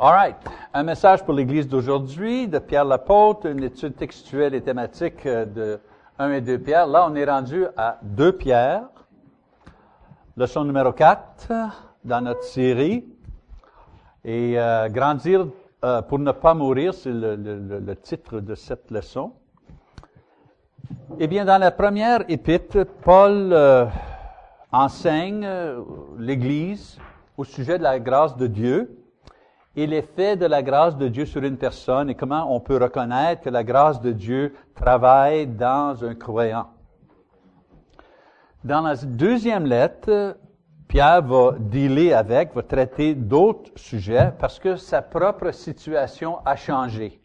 All right. Un message pour l'Église d'aujourd'hui de Pierre l'apôtre, une étude textuelle et thématique euh, de 1 et 2 Pierre. Là, on est rendu à 2 Pierre, leçon numéro 4 dans notre série. Et euh, grandir euh, pour ne pas mourir, c'est le, titre de cette leçon. Eh bien, dans la première épître, Paul euh, enseigne l'Église au sujet de la grâce de Dieu et l'effet de la grâce de Dieu sur une personne et comment on peut reconnaître que la grâce de Dieu travaille dans un croyant? Dans la deuxième lettre, Pierre va dealer avec, va traiter d'autres sujets parce que sa propre situation a changé.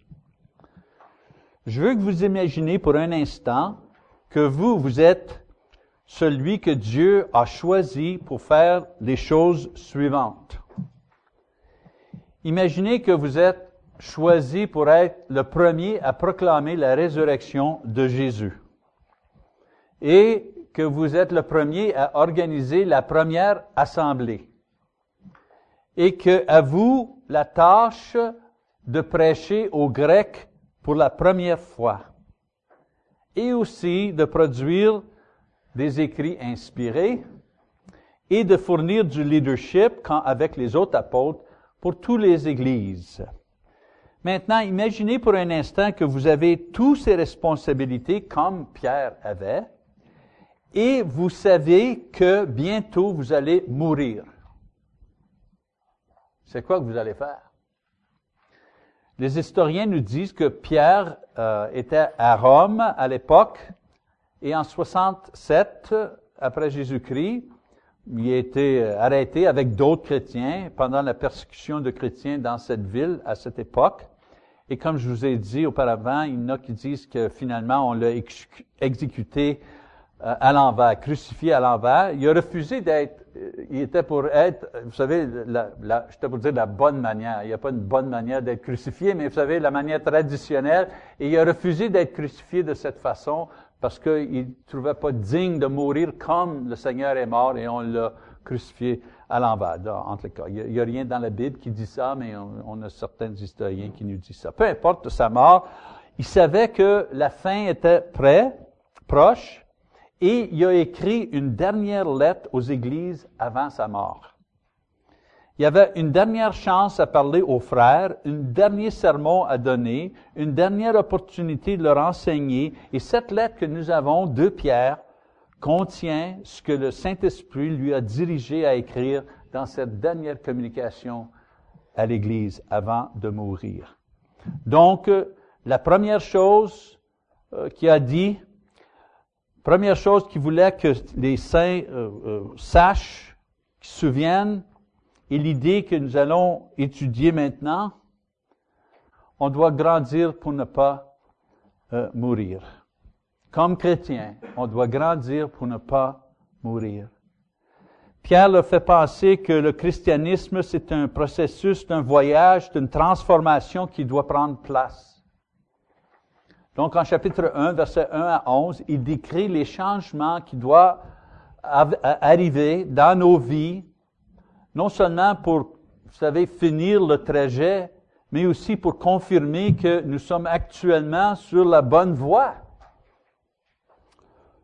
Je veux que vous imaginez pour un instant que vous, vous êtes celui que Dieu a choisi pour faire les choses suivantes. Imaginez que vous êtes choisi pour être le premier à proclamer la résurrection de Jésus. Et que vous êtes le premier à organiser la première assemblée. Et que à vous la tâche de prêcher aux Grecs pour la première fois. Et aussi de produire des écrits inspirés et de fournir du leadership quand, avec les autres apôtres pour toutes les églises. Maintenant, imaginez pour un instant que vous avez toutes ces responsabilités comme Pierre avait, et vous savez que bientôt vous allez mourir. C'est quoi que vous allez faire? Les historiens nous disent que Pierre euh, était à Rome à l'époque, et en 67 après Jésus-Christ, il a été arrêté avec d'autres chrétiens pendant la persécution de chrétiens dans cette ville à cette époque. Et comme je vous ai dit auparavant, il y en a qui disent que finalement on l'a exécuté à l'envers, crucifié à l'envers. Il a refusé d'être, il était pour être, vous savez, la, la, j'étais pour dire la bonne manière. Il n'y a pas une bonne manière d'être crucifié, mais vous savez, la manière traditionnelle. Et il a refusé d'être crucifié de cette façon parce qu'il ne trouvait pas digne de mourir comme le Seigneur est mort et on l'a crucifié à l'envers. Entre les cas. Il n'y a, rien dans la Bible qui dit ça, mais on, on, a certains historiens qui nous disent ça. Peu importe sa mort, il savait que la fin était près, proche, et il a écrit une dernière lettre aux églises avant sa mort. Il y avait une dernière chance à parler aux frères, un dernier sermon à donner, une dernière opportunité de leur enseigner. Et cette lettre que nous avons de Pierre contient ce que le Saint-Esprit lui a dirigé à écrire dans cette dernière communication à l'Église avant de mourir. Donc, la première chose euh, qu'il a dit, première chose qu'il voulait que les saints euh, euh, sachent, qu'ils se souviennent, et l'idée que nous allons étudier maintenant, on doit grandir pour ne pas euh, mourir. Comme chrétien, on doit grandir pour ne pas mourir. Pierre le fait penser que le christianisme, c'est un processus, un voyage, une transformation qui doit prendre place. Donc, en chapitre 1, verset 1 à 11, il décrit les changements qui doivent arriver dans nos vies non seulement pour, vous savez, finir le trajet, mais aussi pour confirmer que nous sommes actuellement sur la bonne voie.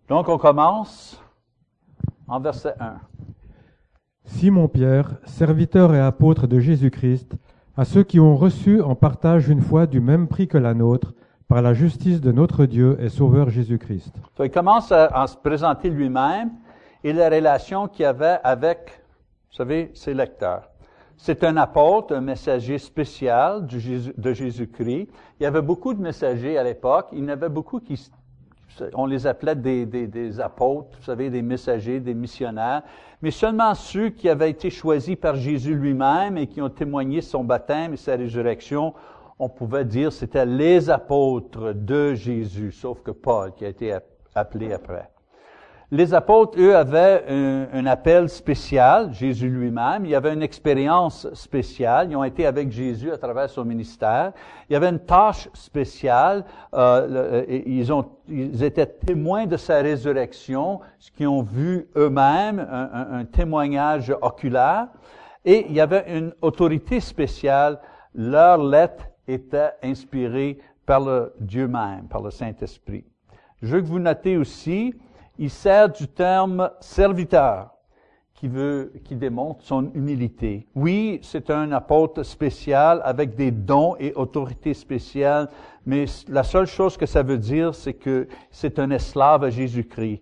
Donc, on commence en verset 1. Simon-Pierre, serviteur et apôtre de Jésus-Christ, à ceux qui ont reçu en partage une foi du même prix que la nôtre, par la justice de notre Dieu et Sauveur Jésus-Christ. il commence à, à se présenter lui-même et la relation qu'il avait avec vous savez, c'est lecteurs. C'est un apôtre, un messager spécial de Jésus-Christ. Il y avait beaucoup de messagers à l'époque. Il y en avait beaucoup qui, on les appelait des, des, des, apôtres, vous savez, des messagers, des missionnaires. Mais seulement ceux qui avaient été choisis par Jésus lui-même et qui ont témoigné son baptême et sa résurrection, on pouvait dire c'était les apôtres de Jésus, sauf que Paul qui a été appelé après. Les apôtres, eux, avaient un, appel spécial, Jésus lui-même. Il y avait une expérience spéciale. Ils ont été avec Jésus à travers son ministère. Il y avait une tâche spéciale. Euh, ils, ont, ils étaient témoins de sa résurrection, ce qu'ils ont vu eux-mêmes, un, un, témoignage oculaire. Et il y avait une autorité spéciale. Leur lettre était inspirée par le Dieu même, par le Saint-Esprit. Je veux que vous notez aussi, il sert du terme serviteur qui veut, qui démontre son humilité. Oui, c'est un apôtre spécial avec des dons et autorités spéciales, mais la seule chose que ça veut dire, c'est que c'est un esclave à Jésus-Christ.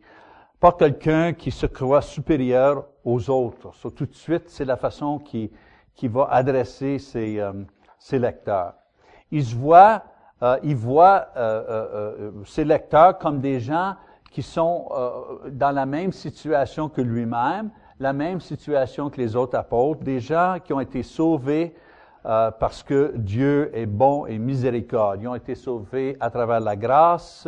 Pas quelqu'un qui se croit supérieur aux autres. So, tout de suite, c'est la façon qui, qui va adresser ses, euh, ses lecteurs. Il se voit, euh, il voit euh, ses lecteurs comme des gens qui sont dans la même situation que lui-même, la même situation que les autres apôtres, des gens qui ont été sauvés euh, parce que Dieu est bon et miséricorde. Ils ont été sauvés à travers la grâce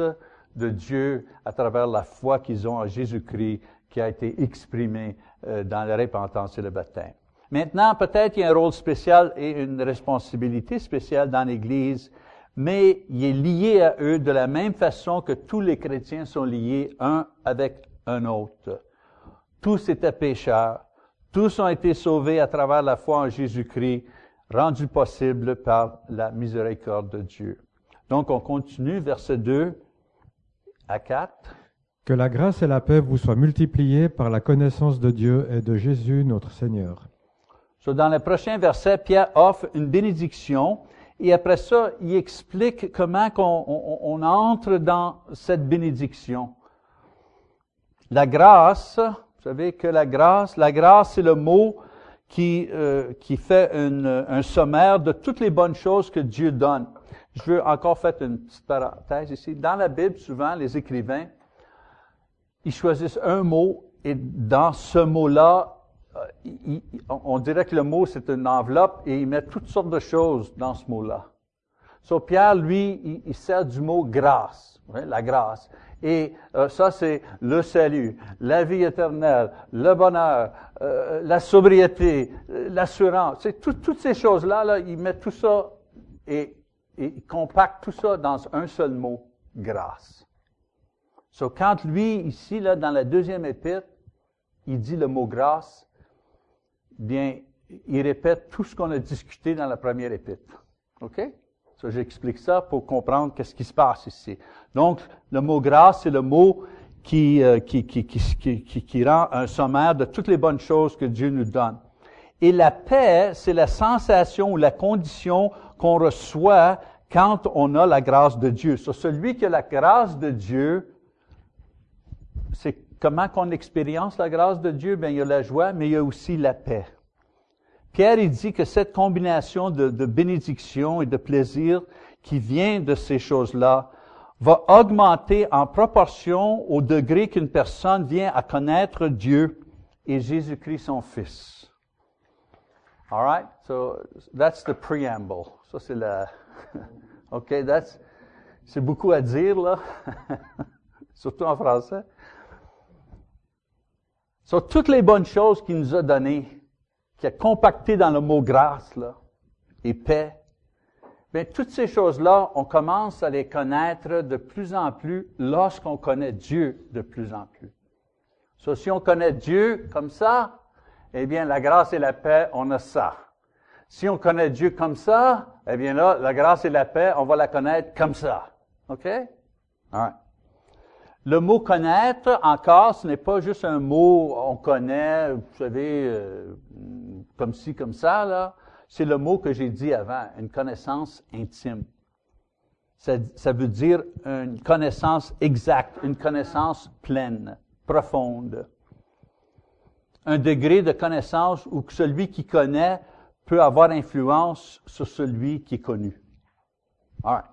de Dieu, à travers la foi qu'ils ont en Jésus-Christ qui a été exprimée euh, dans la repentance et le baptême. Maintenant, peut-être il y a un rôle spécial et une responsabilité spéciale dans l'Église, mais il est lié à eux de la même façon que tous les chrétiens sont liés un avec un autre. Tous étaient pécheurs. Tous ont été sauvés à travers la foi en Jésus-Christ, rendu possible par la miséricorde de Dieu. Donc, on continue, verset 2 à 4. Que la grâce et la paix vous soient multipliées par la connaissance de Dieu et de Jésus notre Seigneur. So, dans le prochain verset, Pierre offre une bénédiction et après ça, il explique comment on, on, entre dans cette bénédiction. La grâce, vous savez que la grâce, la grâce, c'est le mot qui, euh, qui fait un sommaire de toutes les bonnes choses que Dieu donne. Je veux encore faire une petite parenthèse ici. Dans la Bible, souvent, les écrivains, ils choisissent un mot et dans ce mot-là, euh, on dirait que le mot, c'est une enveloppe et ils mettent toutes sortes de choses dans ce mot-là. So, Pierre, lui, il, il sert du mot grâce, la grâce. Et euh, ça, c'est le salut, la vie éternelle, le bonheur, euh, la sobriété, l'assurance. C'est toutes ces choses-là, là, il met tout ça et, et il compacte tout ça dans un seul mot, grâce. So, quand lui, ici, là, dans la deuxième épître, il dit le mot grâce, bien, il répète tout ce qu'on a discuté dans la première épître. OK? So, j'explique ça pour comprendre qu'est-ce qui se passe ici. Donc, le mot grâce, c'est le mot qui, euh, qui, qui, qui, qui, rend un sommaire de toutes les bonnes choses que Dieu nous donne. Et la paix, c'est la sensation ou la condition qu'on reçoit quand on a la grâce de Dieu. So, celui qui a la grâce de Dieu, c'est comment qu'on expérience la grâce de Dieu? Bien, il y a la joie, mais il y a aussi la paix. Pierre, il dit que cette combinaison de, bénédiction et de plaisir qui vient de ces choses-là va augmenter en proportion au degré qu'une personne vient à connaître Dieu et Jésus-Christ son Fils. All right? So that's the preamble. Ça c'est la OK, that's c'est beaucoup à dire là. Surtout en français. So toutes les bonnes choses qu'il nous a données qui est compacté dans le mot grâce, là, et paix, bien, toutes ces choses-là, on commence à les connaître de plus en plus lorsqu'on connaît Dieu de plus en plus. So, si on connaît Dieu comme ça, eh bien, la grâce et la paix, on a ça. Si on connaît Dieu comme ça, eh bien là, la grâce et la paix, on va la connaître comme ça. OK? All right. Le mot connaître, encore, ce n'est pas juste un mot on connaît, vous savez, euh, comme ci, comme ça, là. C'est le mot que j'ai dit avant, une connaissance intime. Ça, ça, veut dire une connaissance exacte, une connaissance pleine, profonde. Un degré de connaissance où celui qui connaît peut avoir influence sur celui qui est connu. All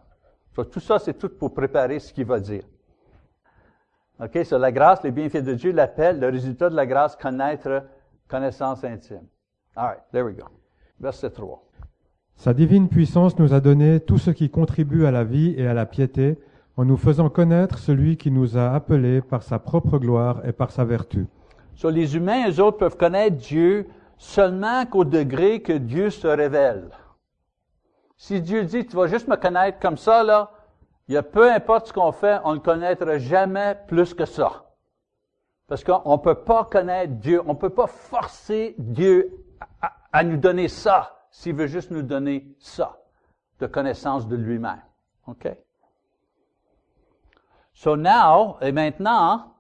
right. tout ça, c'est tout pour préparer ce qu'il va dire. OK? Sur la grâce, les bienfaits de Dieu l'appellent, le résultat de la grâce, connaître connaissance intime. All right, there we go. Verset 3. Sa divine puissance nous a donné tout ce qui contribue à la vie et à la piété, en nous faisant connaître celui qui nous a appelés par sa propre gloire et par sa vertu. So, les humains, eux autres, peuvent connaître Dieu seulement qu'au degré que Dieu se révèle. Si Dieu dit, tu vas juste me connaître comme ça, là, il y a peu importe ce qu'on fait, on ne connaîtra jamais plus que ça. Parce qu'on ne peut pas connaître Dieu, on ne peut pas forcer Dieu à, nous donner ça, s'il veut juste nous donner ça, de connaissance de lui-même. OK? So now, et maintenant,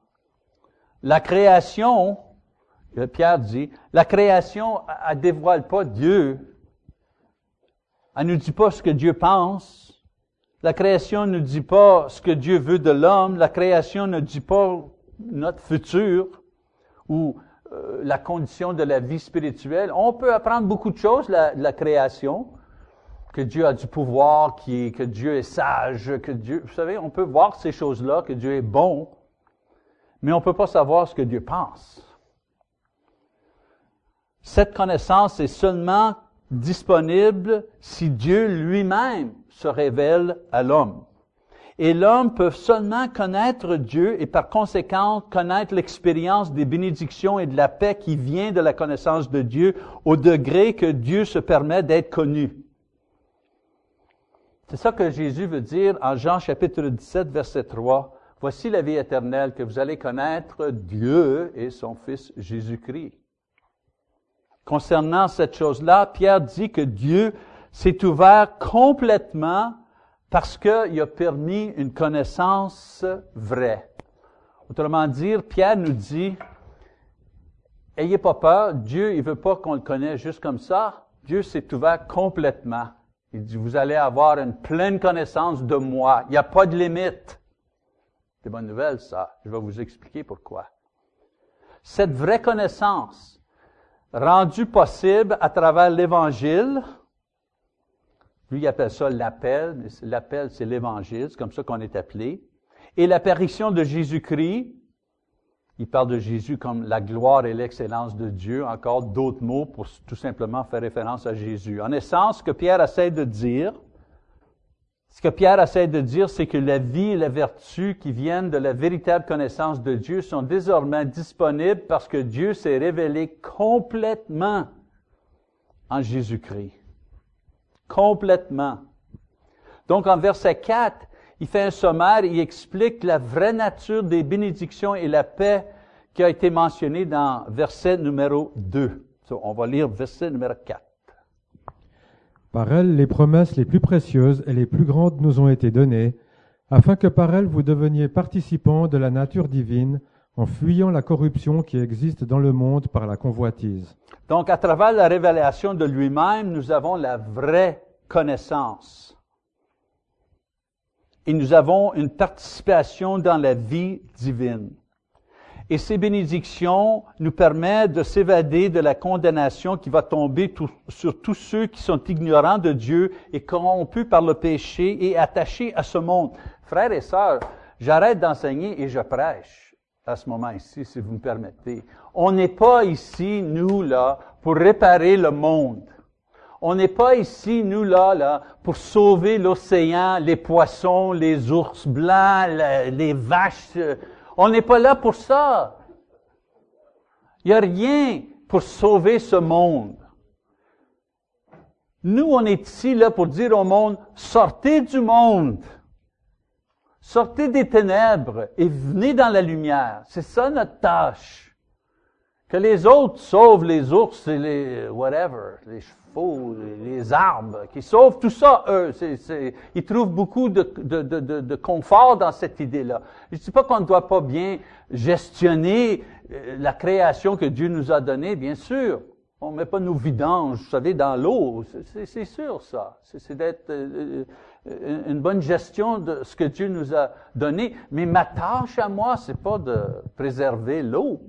la création, Pierre dit, la création, elle dévoile pas Dieu. Elle nous dit pas ce que Dieu pense. La création ne dit pas ce que Dieu veut de l'homme. La création ne dit pas notre futur ou euh, la condition de la vie spirituelle. On peut apprendre beaucoup de choses de la, création, que Dieu a du pouvoir, que Dieu est sage, que Dieu, vous savez, on peut voir ces choses-là, que Dieu est bon, mais on ne peut pas savoir ce que Dieu pense. Cette connaissance est seulement disponible si Dieu lui-même se révèle à l'homme. Et l'homme peut seulement connaître Dieu et par conséquent connaître l'expérience des bénédictions et de la paix qui vient de la connaissance de Dieu au degré que Dieu se permet d'être connu. C'est ça que Jésus veut dire en Jean chapitre 17 verset 3. Voici la vie éternelle que vous allez connaître Dieu et son Fils Jésus-Christ. Concernant cette chose-là, Pierre dit que Dieu s'est ouvert complètement parce qu'il a permis une connaissance vraie. Autrement dit, Pierre nous dit, ayez pas peur, Dieu, il veut pas qu'on le connaisse juste comme ça. Dieu s'est ouvert complètement. Il dit, vous allez avoir une pleine connaissance de moi. Il n'y a pas de limite. C'est bonne nouvelle, ça. Je vais vous expliquer pourquoi. Cette vraie connaissance, rendue possible à travers l'Évangile, lui, il appelle ça l'appel. L'appel, c'est l'Évangile. C'est comme ça qu'on est appelé. Et l'apparition de Jésus-Christ, il parle de Jésus comme la gloire et l'excellence de Dieu. Encore d'autres mots pour tout simplement faire référence à Jésus. En essence, ce que Pierre essaie de dire, ce que Pierre essaie de dire, c'est que la vie et la vertu qui viennent de la véritable connaissance de Dieu sont désormais disponibles parce que Dieu s'est révélé complètement en Jésus-Christ complètement. Donc en verset 4, il fait un sommaire, il explique la vraie nature des bénédictions et la paix qui a été mentionnée dans verset numéro 2. on va lire verset numéro 4. Par elle, les promesses les plus précieuses et les plus grandes nous ont été données, afin que par elles vous deveniez participants de la nature divine, en fuyant la corruption qui existe dans le monde par la convoitise. Donc, à travers la révélation de lui-même, nous avons la vraie connaissance. Et nous avons une participation dans la vie divine. Et ces bénédictions nous permettent de s'évader de la condamnation qui va tomber sur tous ceux qui sont ignorants de Dieu et corrompus par le péché et attachés à ce monde. Frères et sœurs, j'arrête d'enseigner et je prêche à ce moment ici, si vous me permettez. On n'est pas ici, nous, là, pour réparer le monde. On n'est pas ici, nous, là, là, pour sauver l'océan, les poissons, les ours blancs, les vaches. On n'est pas là pour ça. Il n'y a rien pour sauver ce monde. Nous, on est ici, là, pour dire au monde, sortez du monde. Sortez des ténèbres et venez dans la lumière. C'est ça notre tâche. Que les autres sauvent les ours et les whatever, les arbres, qu'ils sauvent tout ça, eux. ils trouvent beaucoup de confort dans cette idée-là. Je ne dis pas qu'on ne doit pas bien gestionner euh, la création que Dieu nous a donnée, bien sûr. On ne met pas nos vidanges, vous savez, dans l'eau. C'est sûr, ça. C'est d'être euh, euh, une bonne gestion de ce que Dieu nous a donné. Mais ma tâche à moi, c'est pas de préserver l'eau.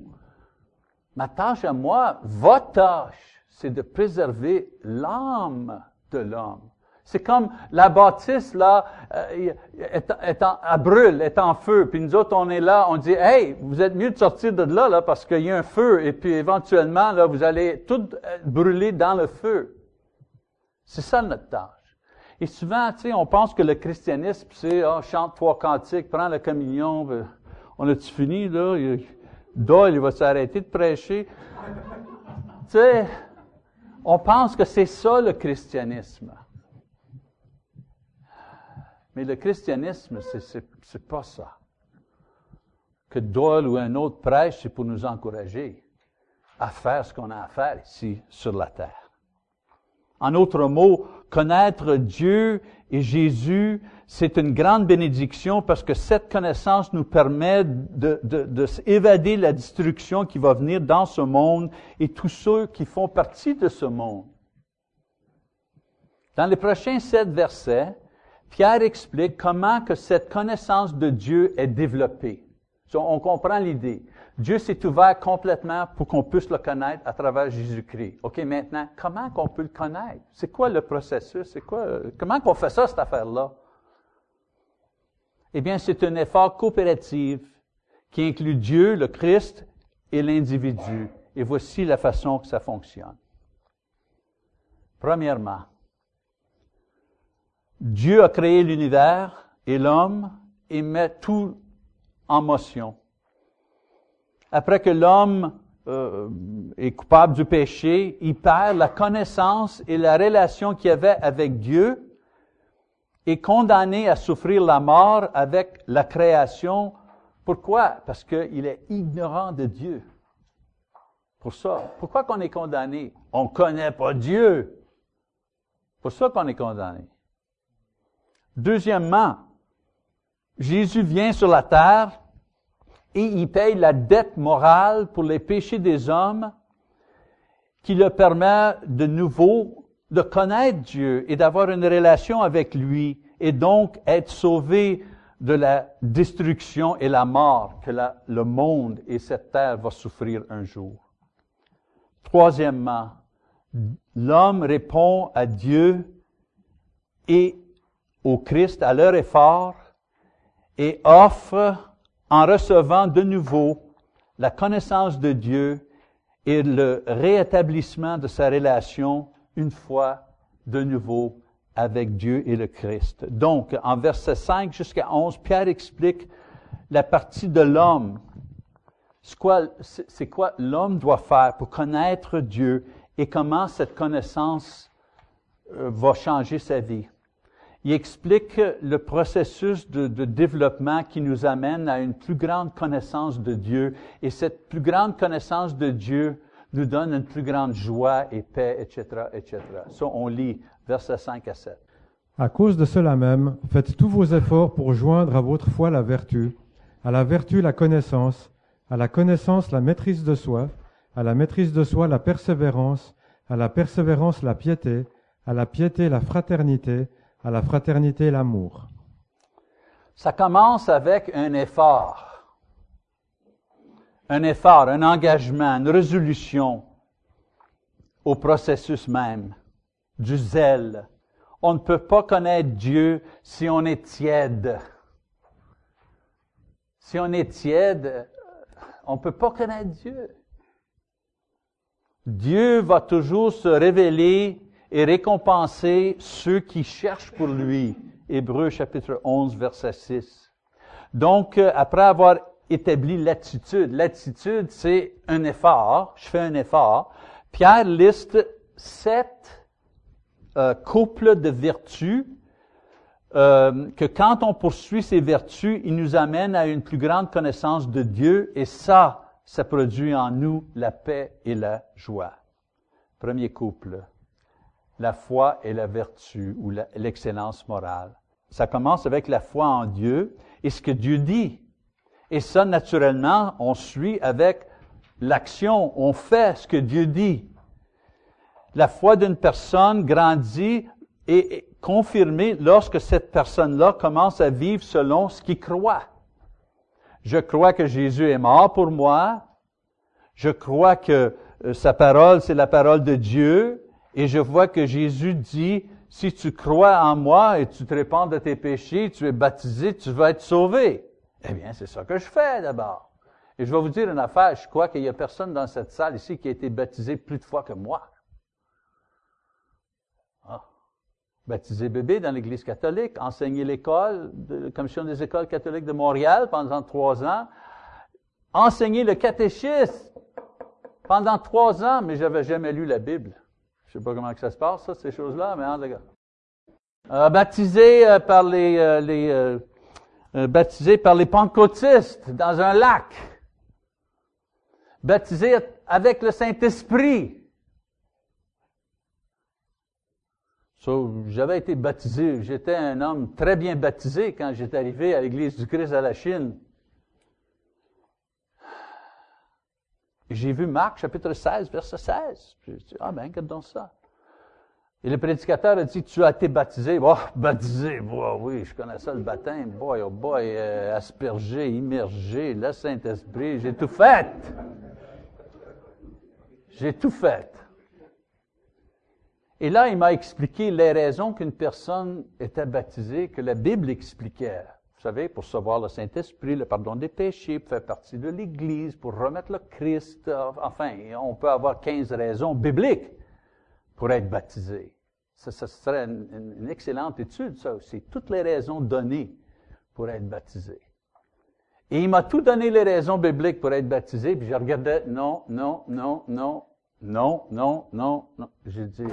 Ma tâche à moi, votre tâche, c'est de préserver l'âme de l'homme. C'est comme la bâtisse, là, euh, est, en, elle brûle, est en feu. Puis nous autres, on est là, on dit, hey, vous êtes mieux de sortir de là, là, parce qu'il y a un feu. Et puis éventuellement, là, vous allez tout euh, brûler dans le feu. C'est ça notre tâche. Et souvent, tu sais, on pense que le christianisme, c'est, oh, chante trois cantiques, prends la communion, ben, on a-tu fini, là? Doyle, il va s'arrêter de prêcher. tu sais, on pense que c'est ça le christianisme. Mais le christianisme, c'est pas ça. Que Doyle ou un autre prêche, c'est pour nous encourager à faire ce qu'on a à faire ici sur la terre. En autre mot, connaître Dieu et Jésus, c'est une grande bénédiction parce que cette connaissance nous permet de, de, de évader la destruction qui va venir dans ce monde et tous ceux qui font partie de ce monde. Dans les prochains sept versets, Pierre explique comment que cette connaissance de Dieu est développée. On comprend l'idée. Dieu s'est ouvert complètement pour qu'on puisse le connaître à travers Jésus-Christ. OK, maintenant, comment qu'on peut le connaître? C'est quoi le processus? C'est quoi, comment qu'on fait ça, cette affaire-là? Eh bien, c'est un effort coopératif qui inclut Dieu, le Christ et l'individu. Et voici la façon que ça fonctionne. Premièrement, Dieu a créé l'univers et l'homme et met tout en motion. Après que l'homme euh, est coupable du péché, il perd la connaissance et la relation qu'il avait avec Dieu est condamné à souffrir la mort avec la création. Pourquoi? Parce qu'il est ignorant de Dieu. Pour ça. Pourquoi qu'on est condamné? On ne connaît pas Dieu. Pour ça qu'on est condamné. Deuxièmement, Jésus vient sur la terre et il paye la dette morale pour les péchés des hommes qui le permet de nouveau de connaître Dieu et d'avoir une relation avec lui et donc être sauvé de la destruction et la mort que le monde et cette terre va souffrir un jour. Troisièmement, l'homme répond à Dieu et au Christ à leur effort et offre, en recevant de nouveau la connaissance de Dieu et le réétablissement de sa relation une fois de nouveau avec Dieu et le Christ. Donc, en verset 5 jusqu'à 11, Pierre explique la partie de l'homme. C'est quoi, c'est quoi l'homme doit faire pour connaître Dieu et comment cette connaissance euh, va changer sa vie? Il explique le processus de, développement qui nous amène à une plus grande connaissance de Dieu. Et cette plus grande connaissance de Dieu nous donne une plus grande joie et paix, etc., etc. Ça, on lit versets 5 à 7. À cause de cela même, faites tous vos efforts pour joindre à votre foi la vertu, à la vertu la connaissance, à la connaissance la maîtrise de soi, à la maîtrise de soi la persévérance, à la persévérance la piété, à la piété la fraternité, à la fraternité et l'amour. Ça commence avec un effort. Un effort, un engagement, une résolution au processus même, du zèle. On ne peut pas connaître Dieu si on est tiède. Si on est tiède, on ne peut pas connaître Dieu. Dieu va toujours se révéler et récompenser ceux qui cherchent pour lui. Hébreu chapitre 11, verset 6. Donc, euh, après avoir établi l'attitude, l'attitude, c'est un effort, je fais un effort. Pierre liste sept euh, couples de vertus euh, que quand on poursuit ces vertus, il nous amène à une plus grande connaissance de Dieu et ça, ça produit en nous la paix et la joie. Premier couple la foi et la vertu ou l'excellence morale. Ça commence avec la foi en Dieu et ce que Dieu dit. Et ça, naturellement, on suit avec l'action, on fait ce que Dieu dit. La foi d'une personne grandit et est confirmée lorsque cette personne-là commence à vivre selon ce qu'il croit. Je crois que Jésus est mort pour moi. Je crois que euh, sa parole, c'est la parole de Dieu et je vois que Jésus dit, si tu crois en moi et tu te répands de tes péchés, tu es baptisé, tu vas être sauvé. Eh bien, c'est ça que je fais d'abord. Et je vais vous dire une affaire, je crois qu'il n'y a personne dans cette salle ici qui a été baptisé plus de fois que moi. Ah. Baptisé bébé dans l'Église catholique, enseigné l'école, la Commission des écoles catholiques de Montréal pendant trois ans, enseigné le catéchisme pendant trois ans, mais j'avais jamais lu la Bible. Je sais pas comment que ça se passe, ça, ces choses-là, mais en tout. Euh, baptisé euh, par les, euh, les baptisé par les pentecôtistes dans un lac. Baptisé avec le Saint-Esprit. j'avais été baptisé. J'étais un homme très bien baptisé quand j'étais arrivé à l'Église du Christ à la Chine. J'ai vu Marc, chapitre 16, verset 16. J'ai dit, ah ben, regarde donc ça. Et le prédicateur a dit, tu as été baptisé. Oh, baptisé, oui, je connais ça, le baptême. Boy, oh boy, euh, aspergé, immergé, le Saint-Esprit, j'ai tout fait. J'ai tout fait. Et là, il m'a expliqué les raisons qu'une personne était baptisée, que la Bible expliquait. Vous savez, pour savoir le Saint-Esprit, le pardon des péchés, pour faire partie de l'Église, pour remettre le Christ. Enfin, on peut avoir 15 raisons bibliques pour être baptisé. Ça, serait une, excellente étude, ça aussi. Toutes les raisons données pour être baptisé. Et il m'a tout donné les raisons bibliques pour être baptisé, puis je regardais, non, non, non, non, non, non, non, non. J'ai dit,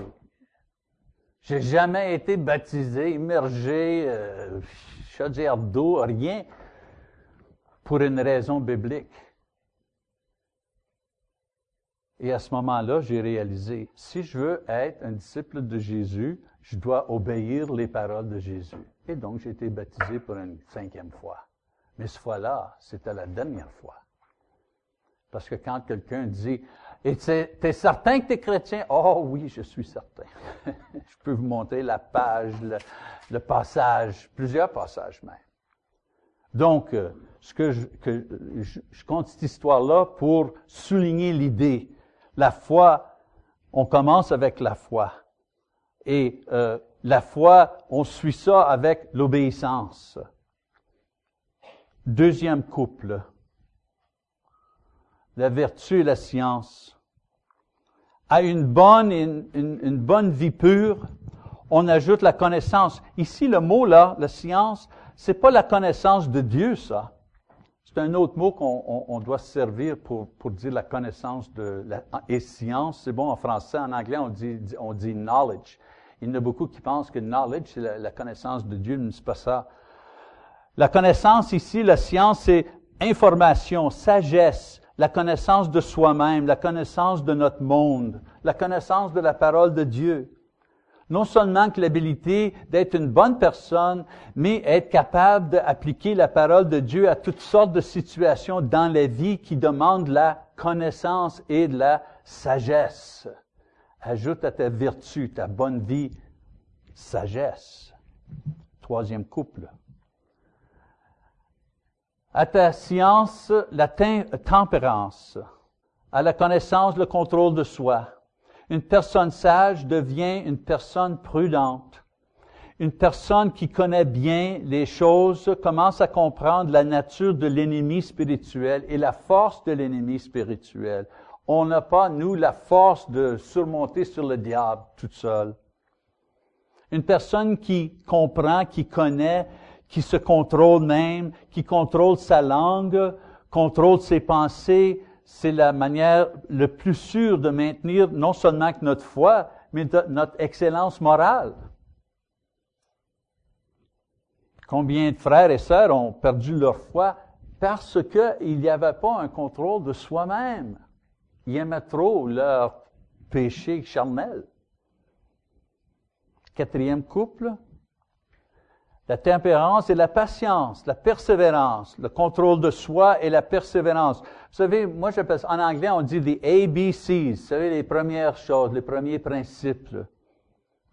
j'ai jamais été baptisé, immergé, euh, chaudière d'eau, rien, pour une raison biblique. Et à ce moment-là, j'ai réalisé, si je veux être un disciple de Jésus, je dois obéir les paroles de Jésus. Et donc, j'ai été baptisé pour une cinquième fois. Mais ce fois-là, c'était la dernière fois. Parce que quand quelqu'un dit, et tu es certain que tu es chrétien? Oh oui, je suis certain. je peux vous montrer la page, le, passage, plusieurs passages même. Donc, euh, ce que, je, je compte cette histoire-là pour souligner l'idée la foi, on commence avec la foi. Et euh, la foi, on suit ça avec l'obéissance. Deuxième couple, la vertu et la science. À une bonne, une, une bonne vie pure, on ajoute la connaissance. Ici, le mot là, la science, c'est pas la connaissance de Dieu, ça. C'est un autre mot qu'on doit servir pour, pour dire la connaissance de la, et science. C'est bon en français, en anglais on dit, on dit knowledge. Il y en a beaucoup qui pensent que knowledge, c'est la, la connaissance de Dieu, mais c'est pas ça. La connaissance ici, la science, c'est information, sagesse, la connaissance de soi-même, la connaissance de notre monde, la connaissance de la parole de Dieu non seulement que l'habilité d'être une bonne personne, mais être capable d'appliquer la parole de Dieu à toutes sortes de situations dans la vie qui demandent la connaissance et de la sagesse. Ajoute à ta vertu, ta bonne vie, sagesse. Troisième couple. À ta science, la tempérance. À la connaissance, le contrôle de soi une personne sage devient une personne prudente. Une personne qui connaît bien les choses commence à comprendre la nature de l'ennemi spirituel et la force de l'ennemi spirituel. On n'a pas, nous, la force de surmonter sur le diable toute seule. Une personne qui comprend, qui connaît, qui se contrôle même, qui contrôle sa langue, contrôle ses pensées, c'est la manière le plus sûre de maintenir non seulement notre foi, mais notre excellence morale. Combien de frères et sœurs ont perdu leur foi parce qu'il n'y avait pas un contrôle de soi-même? Ils aimaient trop leur péché charnel. Quatrième couple, la tempérance et la patience, la persévérance, le contrôle de soi et la persévérance. Vous savez, moi en anglais on dit les ABCs, vous savez, les premières choses, les premiers principes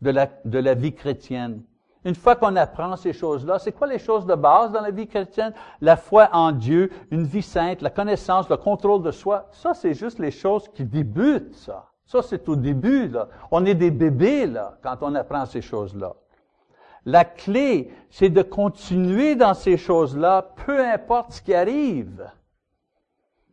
de la, de la vie chrétienne. Une fois qu'on apprend ces choses-là, c'est quoi les choses de base dans la vie chrétienne? La foi en Dieu, une vie sainte, la connaissance, le contrôle de soi. Ça, c'est juste les choses qui débutent, ça. Ça, c'est au début, là. On est des bébés, là, quand on apprend ces choses-là. La clé, c'est de continuer dans ces choses-là, peu importe ce qui arrive.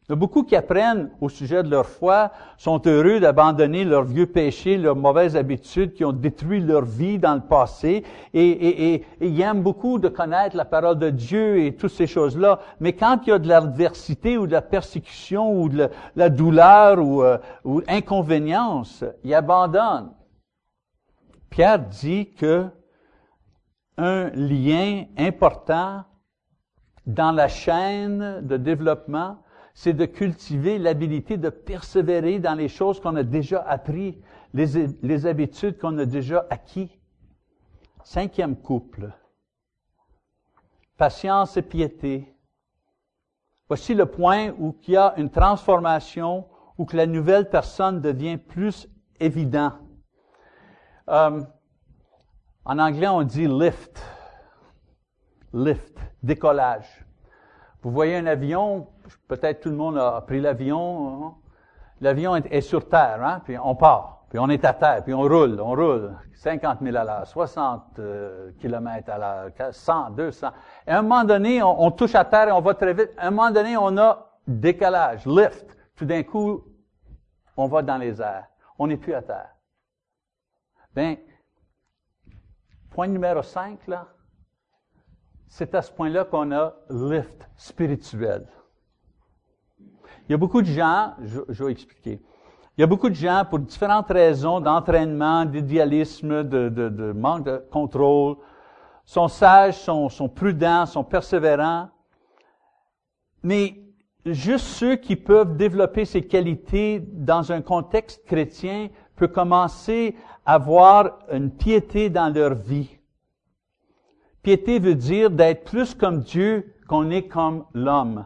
Il y a beaucoup qui apprennent au sujet de leur foi, sont heureux d'abandonner leurs vieux péchés, leurs mauvaises habitudes qui ont détruit leur vie dans le passé, et, ils aiment beaucoup de connaître la parole de Dieu et toutes ces choses-là. Mais quand il y a de l'adversité ou de la persécution ou de la, douleur ou, euh, ou inconvénience, ils abandonnent. Pierre dit que un lien important dans la chaîne de développement, c'est de cultiver l'habilité de persévérer dans les choses qu'on a déjà appris, les, habitudes qu'on a déjà acquis. Cinquième couple. Patience et piété. Voici le point où il y a une transformation, où que la nouvelle personne devient plus évident. Euh, en anglais, on dit lift. Lift, décollage. Vous voyez un avion, peut-être tout le monde a pris l'avion. Hein? L'avion est, sur terre, hein? puis on part, puis on est à terre, puis on roule, on roule. 50 000 à l'heure, 60 km à l'heure, 100, 200. Et à un moment donné, on, touche à terre et on va très vite. À un moment donné, on a décalage, lift. Tout d'un coup, on va dans les airs. On n'est plus à terre. Bien, point numéro 5, là, c'est à ce point-là qu'on a lift spirituel. Il y a beaucoup de gens, je, vais expliquer. Il y a beaucoup de gens, pour différentes raisons d'entraînement, d'idéalisme, de, manque de contrôle, sont sages, sont, sont prudents, sont persévérants. Mais juste ceux qui peuvent développer ces qualités dans un contexte chrétien peuvent commencer avoir une piété dans leur vie. Piété veut dire d'être plus comme Dieu qu'on est comme l'homme.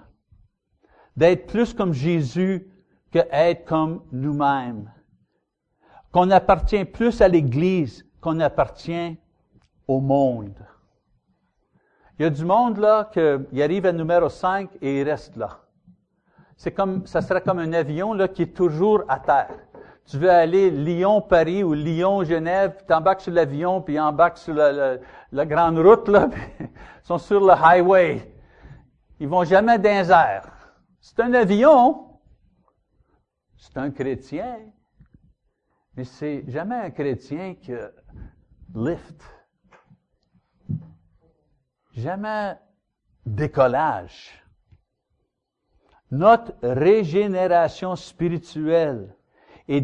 D'être plus comme Jésus que être comme nous-mêmes. Qu'on appartient plus à l'Église qu'on appartient au monde. Il y a du monde là qui arrive à numéro 5 et il reste là. C'est comme, ça serait comme un avion là qui est toujours à terre. Tu veux aller Lyon-Paris ou Lyon-Genève, tu embarques sur l'avion, puis embarques sur la, grande route, là, puis ils sont sur le highway. Ils vont jamais dans C'est un avion, c'est un chrétien, mais c'est jamais un chrétien qui lift. Jamais décollage. Notre régénération spirituelle est,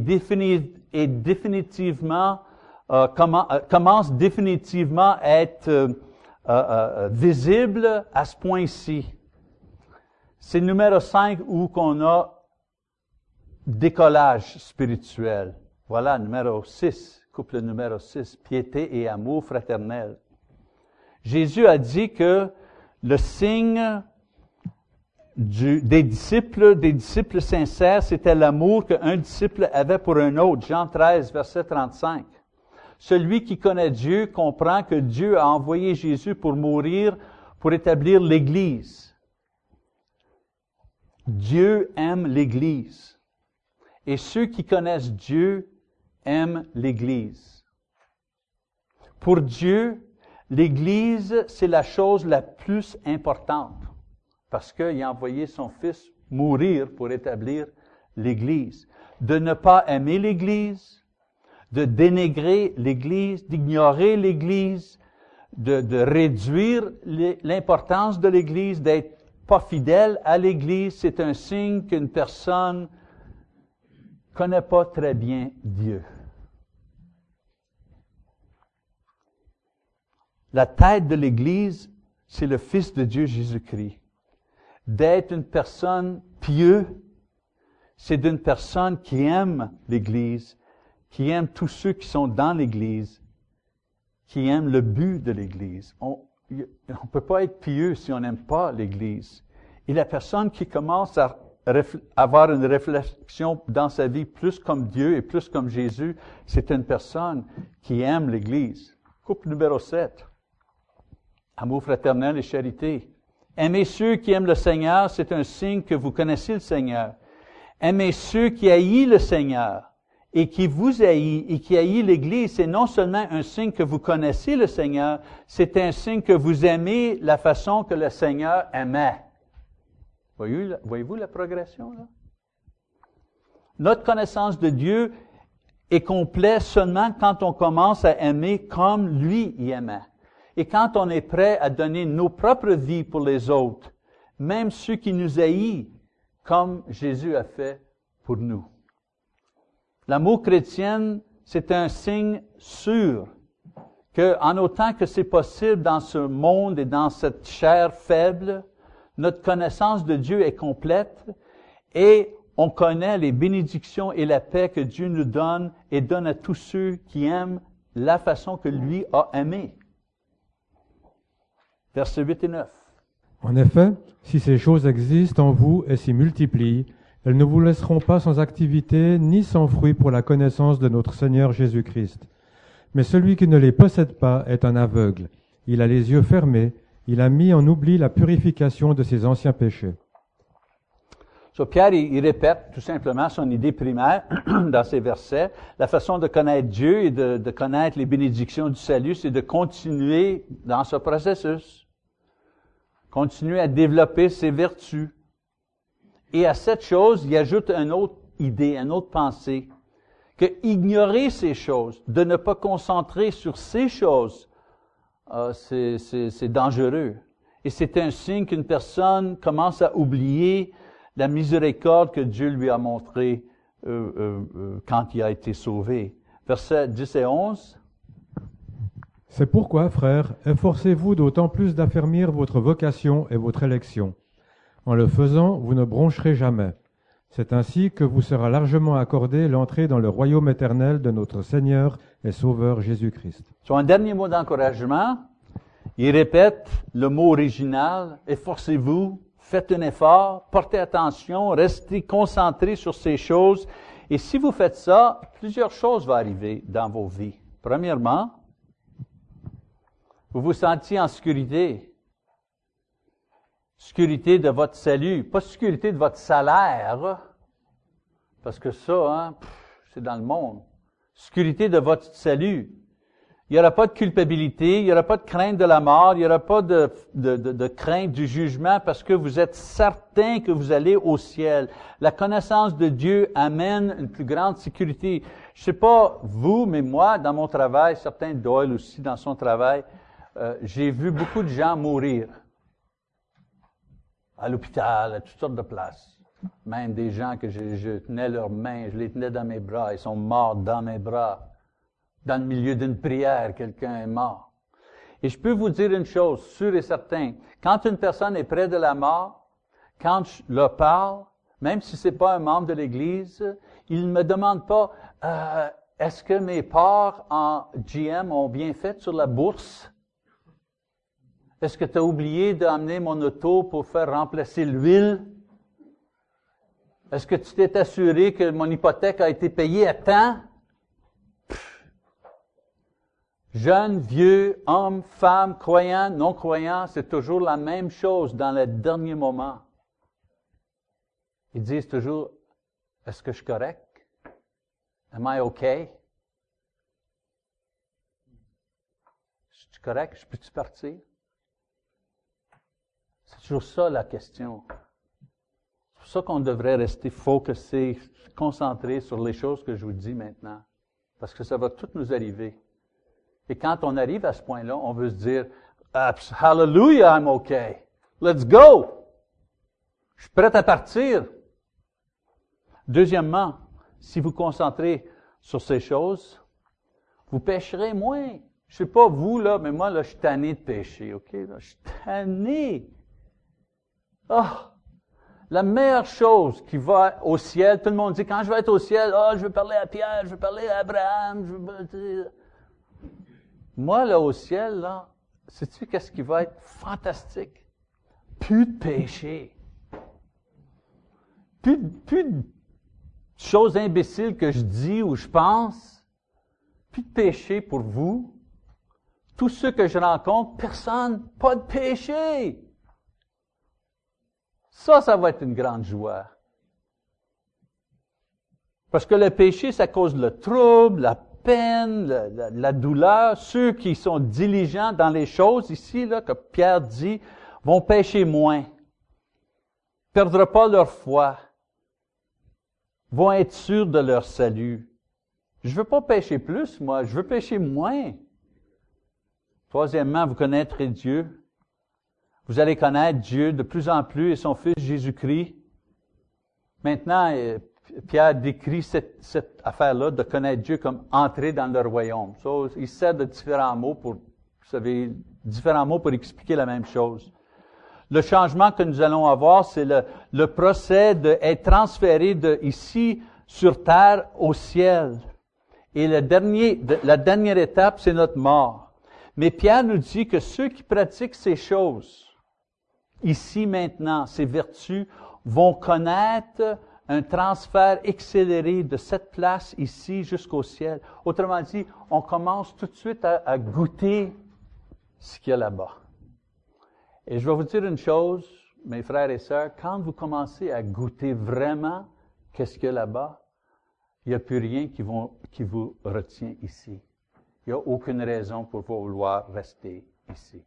définitivement euh, euh, commence définitivement à être euh, visible à ce point-ci. C'est le numéro 5 où qu'on a décollage spirituel. Voilà, numéro 6, couple numéro 6, piété et amour fraternel. Jésus a dit que le signe des disciples, des disciples sincères, c'était l'amour qu'un disciple avait pour un autre. Jean 13, verset 35. Celui qui connaît Dieu comprend que Dieu a envoyé Jésus pour mourir, pour établir l'Église. Dieu aime l'Église. Et ceux qui connaissent Dieu aiment l'Église. Pour Dieu, l'Église, c'est la chose la plus importante parce qu'il a envoyé son Fils mourir pour établir l'Église. De ne pas aimer l'Église, de dénigrer l'Église, d'ignorer l'Église, de, de réduire l'importance de l'Église, d'être pas fidèle à l'Église, c'est un signe qu'une personne connaît pas très bien Dieu. La tête de l'Église, c'est le Fils de Dieu Jésus-Christ. D'être une personne pieuse, c'est d'une personne qui aime l'Église, qui aime tous ceux qui sont dans l'Église, qui aime le but de l'Église. On ne peut pas être pieux si on n'aime pas l'Église. Et la personne qui commence à avoir une réflexion dans sa vie plus comme Dieu et plus comme Jésus, c'est une personne qui aime l'Église. Couple numéro 7. Amour fraternel et charité. Aimer ceux qui aiment le Seigneur, c'est un signe que vous connaissez le Seigneur. Aimer ceux qui haïssent le Seigneur et qui vous haïssent et qui haïssent l'Église, c'est non seulement un signe que vous connaissez le Seigneur, c'est un signe que vous aimez la façon que le Seigneur aimait. Voyez-vous la progression là? Notre connaissance de Dieu est complète seulement quand on commence à aimer comme lui aimait. Et quand on est prêt à donner nos propres vies pour les autres, même ceux qui nous haïssent, comme Jésus a fait pour nous. L'amour chrétien, c'est un signe sûr que, en autant que c'est possible dans ce monde et dans cette chair faible, notre connaissance de Dieu est complète et on connaît les bénédictions et la paix que Dieu nous donne et donne à tous ceux qui aiment la façon que lui a aimé. Versets 8 et 9. En effet, si ces choses existent en vous et s'y multiplient, elles ne vous laisseront pas sans activité ni sans fruit pour la connaissance de notre Seigneur Jésus-Christ. Mais celui qui ne les possède pas est un aveugle. Il a les yeux fermés, il a mis en oubli la purification de ses anciens péchés. So, Pierre, il, il répète tout simplement son idée primaire dans ces versets. La façon de connaître Dieu et de, de connaître les bénédictions du salut, c'est de continuer dans ce processus. Continuer à développer ses vertus. Et à cette chose, il ajoute une autre idée, une autre pensée, que ignorer ces choses, de ne pas concentrer sur ces choses, euh, c'est- dangereux. Et c'est un signe qu'une personne commence à oublier la miséricorde que Dieu lui a montrée euh, euh, quand il a été sauvé. Versets 10 et 11. C'est pourquoi, frères, efforcez-vous d'autant plus d'affermir votre vocation et votre élection. En le faisant, vous ne broncherez jamais. C'est ainsi que vous sera largement accordé l'entrée dans le royaume éternel de notre Seigneur et Sauveur Jésus-Christ. Sur un dernier mot d'encouragement, il répète le mot original, efforcez-vous, faites un effort, portez attention, restez concentrés sur ces choses. Et si vous faites ça, plusieurs choses vont arriver dans vos vies. Premièrement, vous vous sentiez en sécurité. Sécurité de votre salut, pas sécurité de votre salaire, parce que ça, hein, c'est dans le monde. Sécurité de votre salut. Il n'y aura pas de culpabilité, il n'y aura pas de crainte de la mort, il n'y aura pas de, de, crainte du jugement parce que vous êtes certain que vous allez au ciel. La connaissance de Dieu amène une plus grande sécurité. Je sais pas vous, mais moi, dans mon travail, certains Doyle aussi dans son travail, euh, j'ai vu beaucoup de gens mourir à l'hôpital, à toutes sortes de places. Même des gens que je, tenais leurs mains, je les tenais dans mes bras, ils sont morts dans mes bras dans le milieu d'une prière, quelqu'un est mort. Et je peux vous dire une chose, sûre et certain, quand une personne est près de la mort, quand je leur parle, même si c'est pas un membre de l'Église, il ne me demande pas, euh, est-ce que mes parts en GM ont bien fait sur la bourse? Est-ce que tu as oublié d'amener mon auto pour faire remplacer l'huile? Est-ce que tu t'es assuré que mon hypothèque a été payée à temps? Jeunes, vieux, hommes, femmes, croyants, non-croyants, c'est toujours la même chose dans le dernier moment. Ils disent toujours, est-ce que je suis correct? Am I okay? Je suis correct? Je peux-tu partir? C'est toujours ça la question. C'est pour ça qu'on devrait rester focusé, concentré sur les choses que je vous dis maintenant. Parce que ça va tout nous arriver. Et quand on arrive à ce point-là, on veut se dire, Hallelujah, I'm okay. Let's go. Je suis prêt à partir. Deuxièmement, si vous concentrez sur ces choses, vous pécherez moins. Je sais pas vous, là, mais moi, là, je suis tanné de pécher, OK? Je suis tanné. Ah! La meilleure chose qui va au ciel, tout le monde dit, quand je vais être au ciel, ah, je veux parler à Pierre, je veux parler à Abraham, je veux... Moi, là, au ciel, là, sais-tu qu'est-ce qui va être fantastique? Plus de péché. Plus, de- plus de choses imbéciles que je dis ou je pense. Plus de péché pour vous. Tous ceux que je rencontre, personne, pas de péché. Ça, ça va être une grande joie. Parce que le péché, ça cause le trouble, la peine, la, douleur. Ceux qui sont diligents dans les choses ici, là, que Pierre dit, vont pécher moins. Perdront pas leur foi. Vont être sûrs de leur salut. Je veux pas pécher plus, moi. Je veux pécher moins. Troisièmement, vous connaîtrez Dieu. Vous allez connaître Dieu de plus en plus et son Fils Jésus-Christ. Maintenant, euh, Pierre décrit cette, affaire-là de connaître Dieu comme entrer dans le royaume. Il sert de différents mots pour, vous savez, différents mots pour expliquer la même chose. Le changement que nous allons avoir, c'est le, procès d'être transféré de ici sur terre au ciel. Et la dernière étape, c'est notre mort. Mais Pierre nous dit que ceux qui pratiquent ces choses, ici maintenant, ces vertus, vont connaître un transfert accéléré de cette place ici jusqu'au ciel. Autrement dit, on commence tout de suite à, goûter ce qu'il y a là-bas. Et je vais vous dire une chose, mes frères et sœurs, quand vous commencez à goûter vraiment qu'est-ce qu'il y a là-bas, il n'y a plus rien qui, qui vous retient ici. Il n'y a aucune raison pour vouloir rester ici.